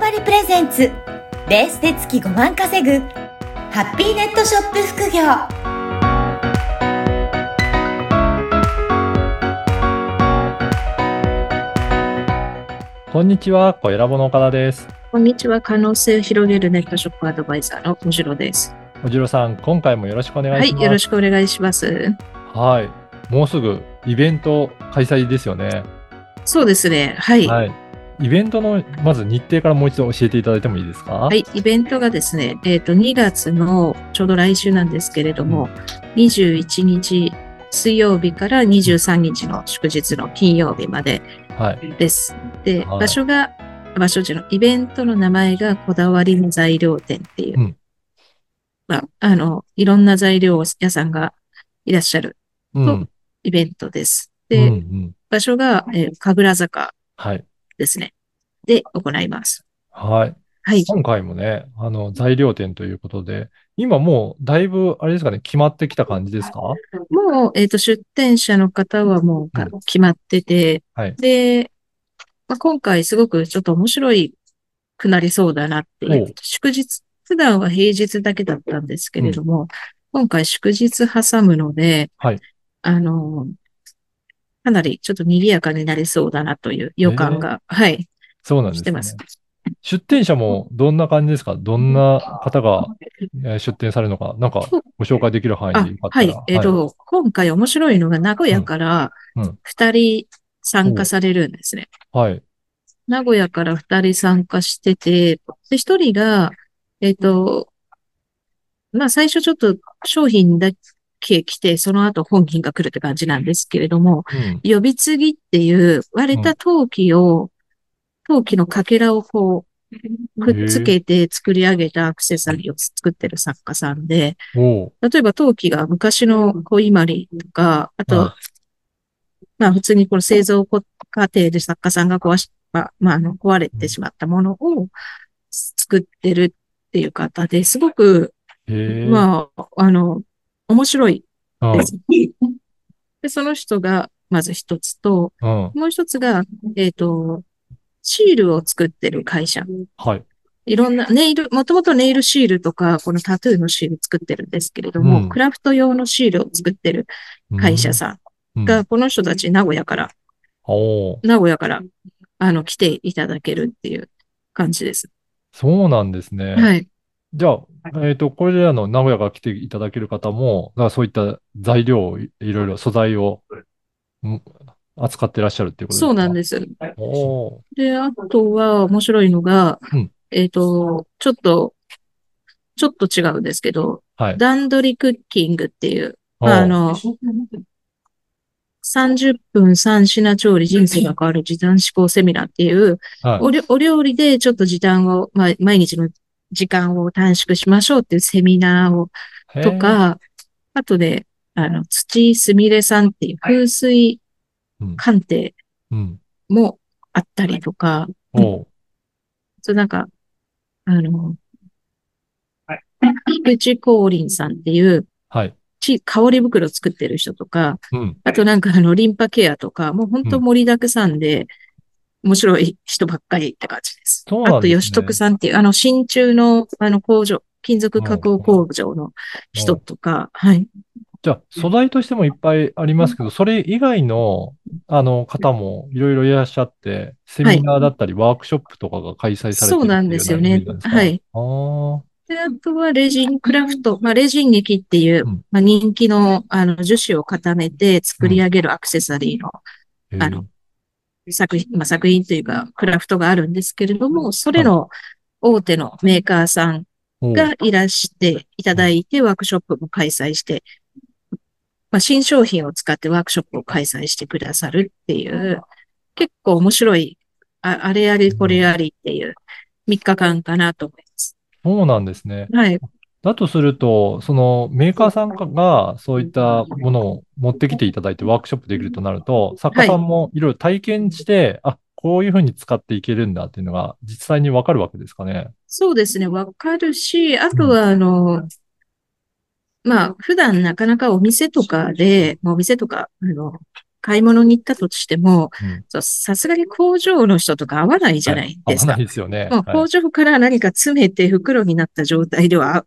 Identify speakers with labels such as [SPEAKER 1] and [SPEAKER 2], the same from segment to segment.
[SPEAKER 1] バリプレゼンツレースで月5万稼ぐハッピーネットショップ副業
[SPEAKER 2] こんにちは、小ラボの岡田です。
[SPEAKER 3] こんにちは。可能性を広げるネットショップアドバイザーの小次郎です。
[SPEAKER 2] おじろさん、今回もよろしくお願いします。
[SPEAKER 3] はい、よろしくお願いします。
[SPEAKER 2] はい。もうすぐイベント開催ですよね。
[SPEAKER 3] そうですね。はい。はい、
[SPEAKER 2] はい。イベントの、まず日程からもう一度教えていただいてもいいですか？
[SPEAKER 3] イベントがですね、えっ、と、2月のちょうど来週なんですけれども、21日水曜日から23日の祝日の金曜日まで
[SPEAKER 2] はい。
[SPEAKER 3] です。で、
[SPEAKER 2] はい
[SPEAKER 3] 場所が、場所じゃの、イベントの名前がこだわりの材料店っていう、
[SPEAKER 2] うん
[SPEAKER 3] まあ、あの、いろんな材料屋さんがいらっしゃる
[SPEAKER 2] うん。
[SPEAKER 3] イベントです。
[SPEAKER 2] うん
[SPEAKER 3] で、
[SPEAKER 2] うん。
[SPEAKER 3] 場所が、えー神楽坂
[SPEAKER 2] はい。
[SPEAKER 3] ですね。で、行います。
[SPEAKER 2] はい。
[SPEAKER 3] はい。
[SPEAKER 2] 今回もね、あの、材料店ということで、今もうだいぶ、あれですかね、決まってきた感じですか？
[SPEAKER 3] もう、えっ、と、出店者の方はもうか
[SPEAKER 2] うん
[SPEAKER 3] 決まってて、
[SPEAKER 2] はい
[SPEAKER 3] で、まあ、今回すごくちょっと面白いくなりそうだなってい
[SPEAKER 2] おう
[SPEAKER 3] う。祝日、普段は平日だけだったんですけれども、今回祝日挟むので、
[SPEAKER 2] はい
[SPEAKER 3] あの、かなりちょっと賑やかになりそうだなという予感が、はい、
[SPEAKER 2] そうなんですね
[SPEAKER 3] してます。。
[SPEAKER 2] 出店者もどんな感じですか？どんな方がえー出店されるのか？なんかご紹介できる範囲
[SPEAKER 3] あ
[SPEAKER 2] でよかったら。
[SPEAKER 3] はい。えっ、と、今回面白いのが名古屋から
[SPEAKER 2] うんうん
[SPEAKER 3] 二人参加されるんですね。
[SPEAKER 2] はい。
[SPEAKER 3] 名古屋から二人参加してて、で、一人が、えっ、と、まあ最初ちょっと商品だけ来て、その後本品が来るって感じなんですけれども、
[SPEAKER 2] うん。
[SPEAKER 3] 呼び継ぎっていう割れた陶器を、陶器のかけらをこう、くっつけて作り上げたアクセサリーを作ってる作家さんで、例えば陶器が昔の小伊万里とか、あと、
[SPEAKER 2] は
[SPEAKER 3] まあ普通にこの製造過程で作家さんが壊し、まあ、まあ、あの壊れてしまったものを作ってるっていう方ですごく。まあ、あの、面白い
[SPEAKER 2] あ、
[SPEAKER 3] です。で、その人がまず一つと、
[SPEAKER 2] うん。
[SPEAKER 3] もう一つが、えっ、と、シールを作ってる会社。
[SPEAKER 2] はい。
[SPEAKER 3] いろんな、ネイル、もともとネイルシールとか、このタトゥーのシール作ってるんですけれども、
[SPEAKER 2] うん
[SPEAKER 3] クラフト用のシールを作ってる会社さ
[SPEAKER 2] うん
[SPEAKER 3] んが、この人たち名古屋から、名古屋から、あの、来ていただけるっていう感じです。
[SPEAKER 2] そうなんですね。
[SPEAKER 3] はい。
[SPEAKER 2] じゃあ、えっと、これらの名古屋から来ていただける方も、だからそういった材料をいいろいろ素材をん扱ってらっしゃるっていうことですか？
[SPEAKER 3] そうなんです。で、あとは面白いのが、
[SPEAKER 2] うん
[SPEAKER 3] えっ、と、ちょっと、ちょっと違うんですけど、
[SPEAKER 2] はい。
[SPEAKER 3] 段取りクッキングっていう、あの、30分3品調理人生が変わる時短思考セミナーっていう、
[SPEAKER 2] はい。
[SPEAKER 3] おりお料理でちょっと時短を、まあ、毎日の時間を短縮しましょうっていうセミナーを、と、か、あとで、あの、土すみれさんっていう風水
[SPEAKER 2] うん。
[SPEAKER 3] 鑑定
[SPEAKER 2] うん。
[SPEAKER 3] もあったりとか、そうなんか、あの、菊池光林さんっていう、
[SPEAKER 2] はい。
[SPEAKER 3] ち、香り袋作ってる人とか、
[SPEAKER 2] うん。
[SPEAKER 3] あとなんかあの、リンパケアとか、もう本当盛りだくさんで、面白い人ばっかりって感じです。
[SPEAKER 2] そうなんですね。
[SPEAKER 3] あと、吉徳さんっていう、あの、真鍮の、あの、工場、金属加工工場の人とか、はい。
[SPEAKER 2] じゃあ、素材としてもいっぱいありますけど、それ以外の、あの、方もいろいろいらっしゃって、セミナーだったり、ワークショップとかが開催されてる
[SPEAKER 3] そうなんですよね。はい。
[SPEAKER 2] あー。
[SPEAKER 3] で、あとはレジンクラフト、まあ、レジン劇っていう、
[SPEAKER 2] うん。
[SPEAKER 3] まあ、人気の、あの、樹脂を固めて作り上げるアクセサリーの
[SPEAKER 2] へー
[SPEAKER 3] あの作品、まあ、作品というか、クラフトがあるんですけれども、それの大手のメーカーさんがいらしていただいて、ワークショップも開催して、まあ、新商品を使ってワークショップを開催してくださるっていう、結構面白い、ああれありこれありっていう3日間かなと思います。
[SPEAKER 2] そうなんですね。
[SPEAKER 3] はい。
[SPEAKER 2] だとすると、そのメーカーさんがそういったものを持ってきていただいてワークショップできるとなると、作家さんもいろいろ体験して、あ、こういうふうに使っていけるんだっていうのが実際にわかるわけですかね。
[SPEAKER 3] そうですね、わかるし、あとは、あの、まあ、普段なかなかお店とかで、まあお店とか、あの、買い物に行ったとしてもさすがに工場の人とか合わないじゃないですか。
[SPEAKER 2] 合わな。いですよね。はい。
[SPEAKER 3] 工場から何か詰めて袋になった状態では、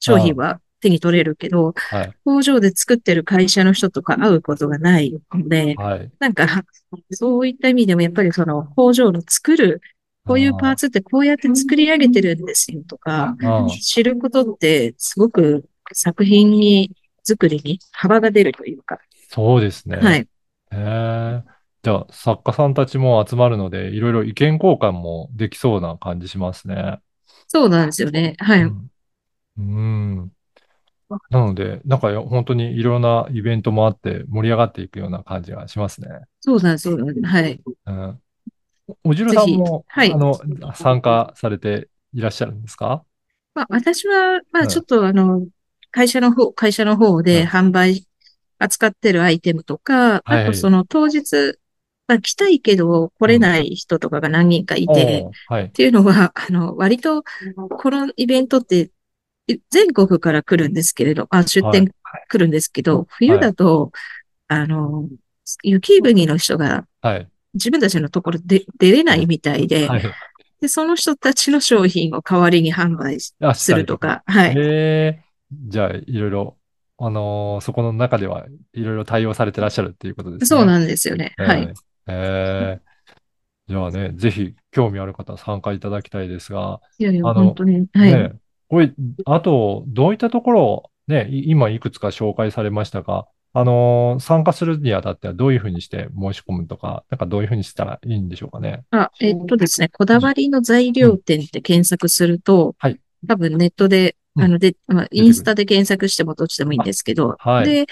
[SPEAKER 3] 商品は手に取れるけど、
[SPEAKER 2] はい。
[SPEAKER 3] 工場で作ってる会社の人とか会うことがないので、
[SPEAKER 2] はい。
[SPEAKER 3] なんか、そういった意味でもやっぱりその工場の作る、こういうパーツってこうやって作り上げてるんですよとか、知ることってすごく作品に、作りに幅が出るというか、
[SPEAKER 2] そうですね。
[SPEAKER 3] はい。
[SPEAKER 2] へえ。じゃあ、作家さんたちも集まるので、いろいろ意見交換もできそうな感じしますね。
[SPEAKER 3] そうなんですよね。はい。
[SPEAKER 2] うん。うんなので、なんかよ本当にいろんなイベントもあって盛り上がっていくような感じがしますね。
[SPEAKER 3] そうなんです、そうなんです。はい。
[SPEAKER 2] うん。おじろさんも、
[SPEAKER 3] はい
[SPEAKER 2] あの、参加されていらっしゃるんですか？
[SPEAKER 3] まあ、私は、まあ、
[SPEAKER 2] うん
[SPEAKER 3] ちょっとあの、会社の方、会社の方
[SPEAKER 2] うん
[SPEAKER 3] で販売、扱ってるアイテムとか、
[SPEAKER 2] はい
[SPEAKER 3] あとその当日、まあ、来たいけど来れない人とかが何人かいて、
[SPEAKER 2] おーはい
[SPEAKER 3] っ。ていうのは、あの、割と、このイベントって、い全国から来るんですけれど、あ、出
[SPEAKER 2] はい
[SPEAKER 3] 店来るんですけど、冬だと、あの、雪国の人が
[SPEAKER 2] はい。
[SPEAKER 3] 自分たちのところで出れないみたいで、
[SPEAKER 2] はい。
[SPEAKER 3] で、その人たちの商品を代わりに販売すると。か、はい。
[SPEAKER 2] へえ。じゃあ、いろいろ、あのーそこの中ではいろいろ対応されてらっしゃるっていうことですね。
[SPEAKER 3] そうなんですよね。はい。
[SPEAKER 2] えじゃあね、ぜひ興味ある方参加いただきたいですが、
[SPEAKER 3] いやいや、
[SPEAKER 2] あの
[SPEAKER 3] 本当に。はい。
[SPEAKER 2] ね、これ、あと、どういったところ、ね、い今いくつか紹介されましたが、あのー参加するにあたってはどういうふうにして申し込むとか、なんかどういうふうにしたらいいんでしょうかね。
[SPEAKER 3] あ、えっとですね、こだわりの材料店って検索すると、
[SPEAKER 2] はい。
[SPEAKER 3] 多分ネットで、
[SPEAKER 2] うん。
[SPEAKER 3] あの、で、まあ、インスタで検索してもどっちでもいいんですけど、
[SPEAKER 2] はい。
[SPEAKER 3] で、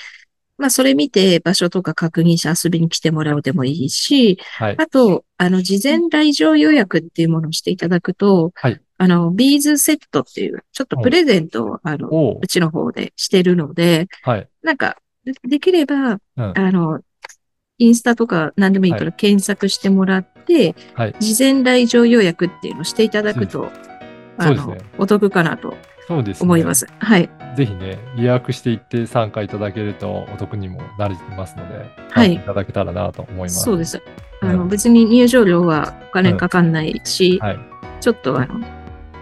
[SPEAKER 3] まあ、それ見て場所とか確認して遊びに来てもらうでもいいし、
[SPEAKER 2] はい。
[SPEAKER 3] あと、あの、事前来場予約っていうものをしていただくと、
[SPEAKER 2] はい
[SPEAKER 3] あの、ビーズセットっていう、ちょっとプレゼントを、あの、
[SPEAKER 2] おう
[SPEAKER 3] うちの方でしてるので、
[SPEAKER 2] はい。
[SPEAKER 3] なんか、でできれば、
[SPEAKER 2] うん
[SPEAKER 3] あの、インスタとか何でもいいから検索してもらって、
[SPEAKER 2] はい。
[SPEAKER 3] 事前来場予約っていうのをしていただくと、あの
[SPEAKER 2] そうですね、
[SPEAKER 3] お得かなと
[SPEAKER 2] そうですね。
[SPEAKER 3] 思います。はい。
[SPEAKER 2] ぜひね、予約していって参加いただけるとお得にもなりますので、
[SPEAKER 3] はい
[SPEAKER 2] いただけたらなと思います。
[SPEAKER 3] そうです。あの、
[SPEAKER 2] うん
[SPEAKER 3] 別に入場料はお金かかんないし、
[SPEAKER 2] はい。
[SPEAKER 3] ちょっとあの、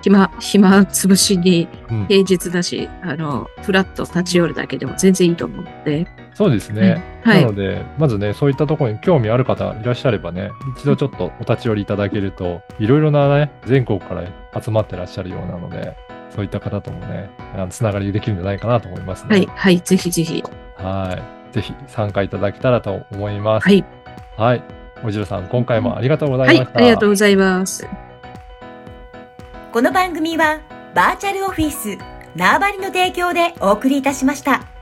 [SPEAKER 3] 暇、暇つぶしに
[SPEAKER 2] うん、
[SPEAKER 3] 平日だし、あの、フラッと立ち寄るだけでも全然いいと思うので、
[SPEAKER 2] そうですね。
[SPEAKER 3] は。
[SPEAKER 2] ないので、まずね、そういったところに興味ある方いらっしゃればね、一度ちょっとお立ち寄りいただけると、いろいろなね、全国から集まってらっしゃるようなので、そういった方ともね、つながりできるんじゃないかなと思いますね。
[SPEAKER 3] はい、はい、ぜひぜひ。
[SPEAKER 2] はい。ぜひ参加いただけたらと思います。
[SPEAKER 3] はい。
[SPEAKER 2] はい。おじろさん、今回もありがとうござ
[SPEAKER 3] はいい、
[SPEAKER 2] ました。
[SPEAKER 3] ありがとうございます。
[SPEAKER 1] この番組はバーチャルオフィス縄張りの提供でお送りいたしました。